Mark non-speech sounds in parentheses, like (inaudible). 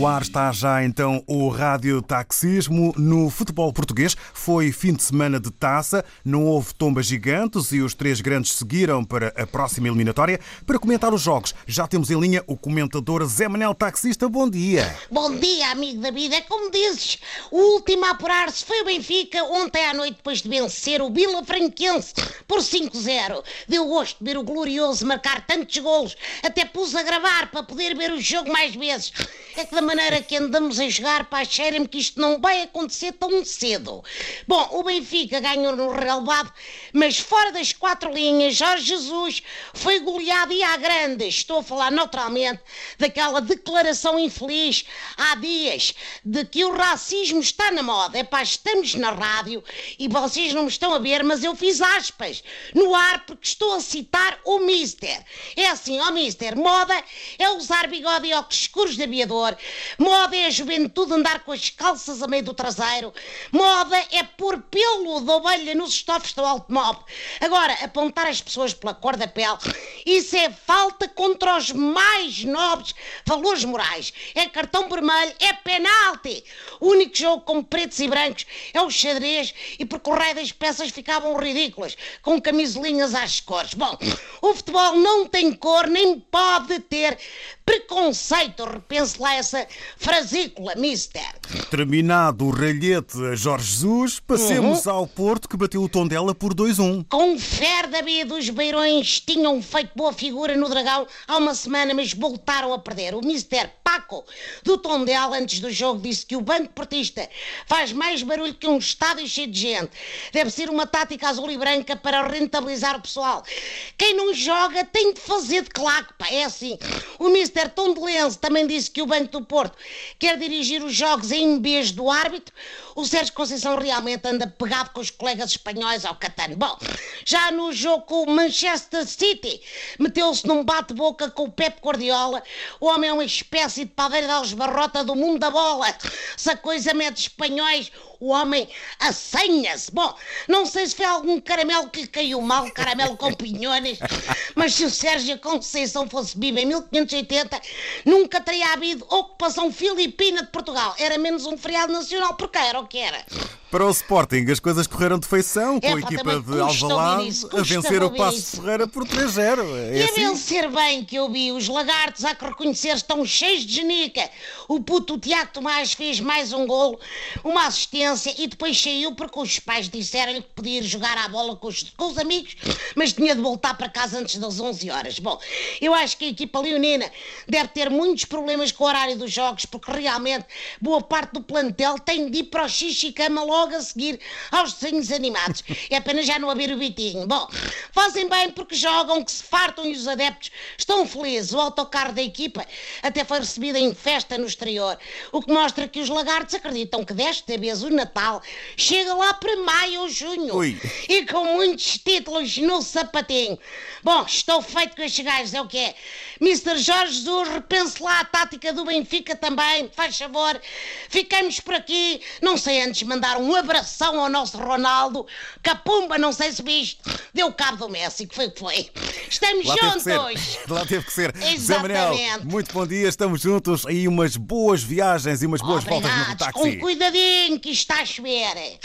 No ar está já então o Rádio Taxismo no futebol português. Foi fim de semana de taça, não houve tombas gigantes e os três grandes seguiram para a próxima eliminatória. Para comentar os jogos, já temos em linha o comentador Zé Manel Taxista. Bom dia. Bom dia, amigo da vida. É como dizes, o último a apurar-se foi o Benfica ontem à noite depois de vencer o Vila Franquense por 5-0. Deu gosto de ver o glorioso marcar tantos golos. Até pus a gravar para poder ver o jogo mais vezes. É que da maneira que andamos a jogar, pá, cheira-me que isto não vai acontecer tão cedo. Bom, o Benfica ganhou no relevado, mas fora das quatro linhas, Jorge Jesus foi goleado e à grande. Estou a falar naturalmente daquela declaração infeliz há dias de que o racismo está na moda. É pá, estamos na rádio e vocês não me estão a ver, mas eu fiz aspas no ar porque estou a citar o Mister. É assim, ó Mister, moda é usar bigode e óculos escuros de aviador, Moda é a juventude andar com as calças a meio do traseiro. Moda é pôr pelo de ovelha nos estofos do automóvel. Agora, apontar as pessoas pela cor da pele, isso é falta contra os mais nobres valores morais. É cartão vermelho, é penalti. O único jogo com pretos e brancos é o xadrez e por correio das peças ficavam ridículas, com camisolinhas às cores. Bom, o futebol não tem cor, nem pode ter preconceito. Repense lá essa frasícula, mister. Terminado o ralhete a Jorge Jesus, passemos uhum. ao Porto que bateu o tom dela por 2-1. Com fé David, os beirões tinham feito boa figura no Dragão há uma semana, mas voltaram a perder. O mister Paco do Tondela, antes do jogo, disse que o Banco Portista faz mais barulho que um estádio cheio de gente. Deve ser uma tática azul e branca para rentabilizar o pessoal. Quem não joga tem de fazer de claque, pá. É assim. O mister Tondelense também disse que o Banco do Porto quer dirigir os jogos em vez do árbitro. O Sérgio Conceição realmente anda pegado com os colegas espanhóis ao Catano. Bom, já no jogo com o Manchester City, meteu-se num bate-boca com o Pep Guardiola. O homem é uma espécie de padeira de Alesbarrota do mundo da bola. Se a coisa mete espanhóis, o homem assenha-se. Bom, não sei se foi algum caramelo que lhe caiu mal, caramelo com pinhões, mas se o Sérgio Conceição fosse vivo em 1580, nunca teria havido ocupação filipina de Portugal. Era menos um feriado nacional, porque era o que era. Para o Sporting, as coisas correram de feição, com é, a equipa de Alvalade a vencer o Passo Ferreira por 3-0. É e assim? a vencer bem, que eu vi. Os lagartos, há que reconhecer, estão cheios de genica. O puto Tiago Tomás fez mais um golo, uma assistência e depois saiu porque os pais disseram-lhe que podia ir jogar à bola com os, com os amigos, mas tinha de voltar para casa antes das 11 horas. Bom, eu acho que a equipa leonina deve ter muitos problemas com o horário dos jogos, porque realmente boa parte do plantel tem de ir para o xixi cama logo logo a seguir aos desenhos animados. É apenas já não haver o bitinho. Bom, fazem bem porque jogam, que se fartam e os adeptos estão felizes. O autocarro da equipa até foi recebido em festa no exterior, o que mostra que os lagartos acreditam que desta vez o Natal chega lá para maio ou junho. Ui. E com muitos títulos no sapatinho. Bom, estou feito com estes gajos, é o que é. Mr. Jorge Jesus, repense lá a tática do Benfica também, faz favor. Ficamos por aqui. Não sei antes mandar um abração ao nosso Ronaldo. Capumba, não sei se viste, deu cabo do Messi, que foi o que foi. Estamos lá juntos! (laughs) Lá teve que ser. Exatamente. Zé Manel, muito bom dia, estamos juntos. E umas boas viagens e umas boas voltas no táxi. Com cuidadinho que está a chover.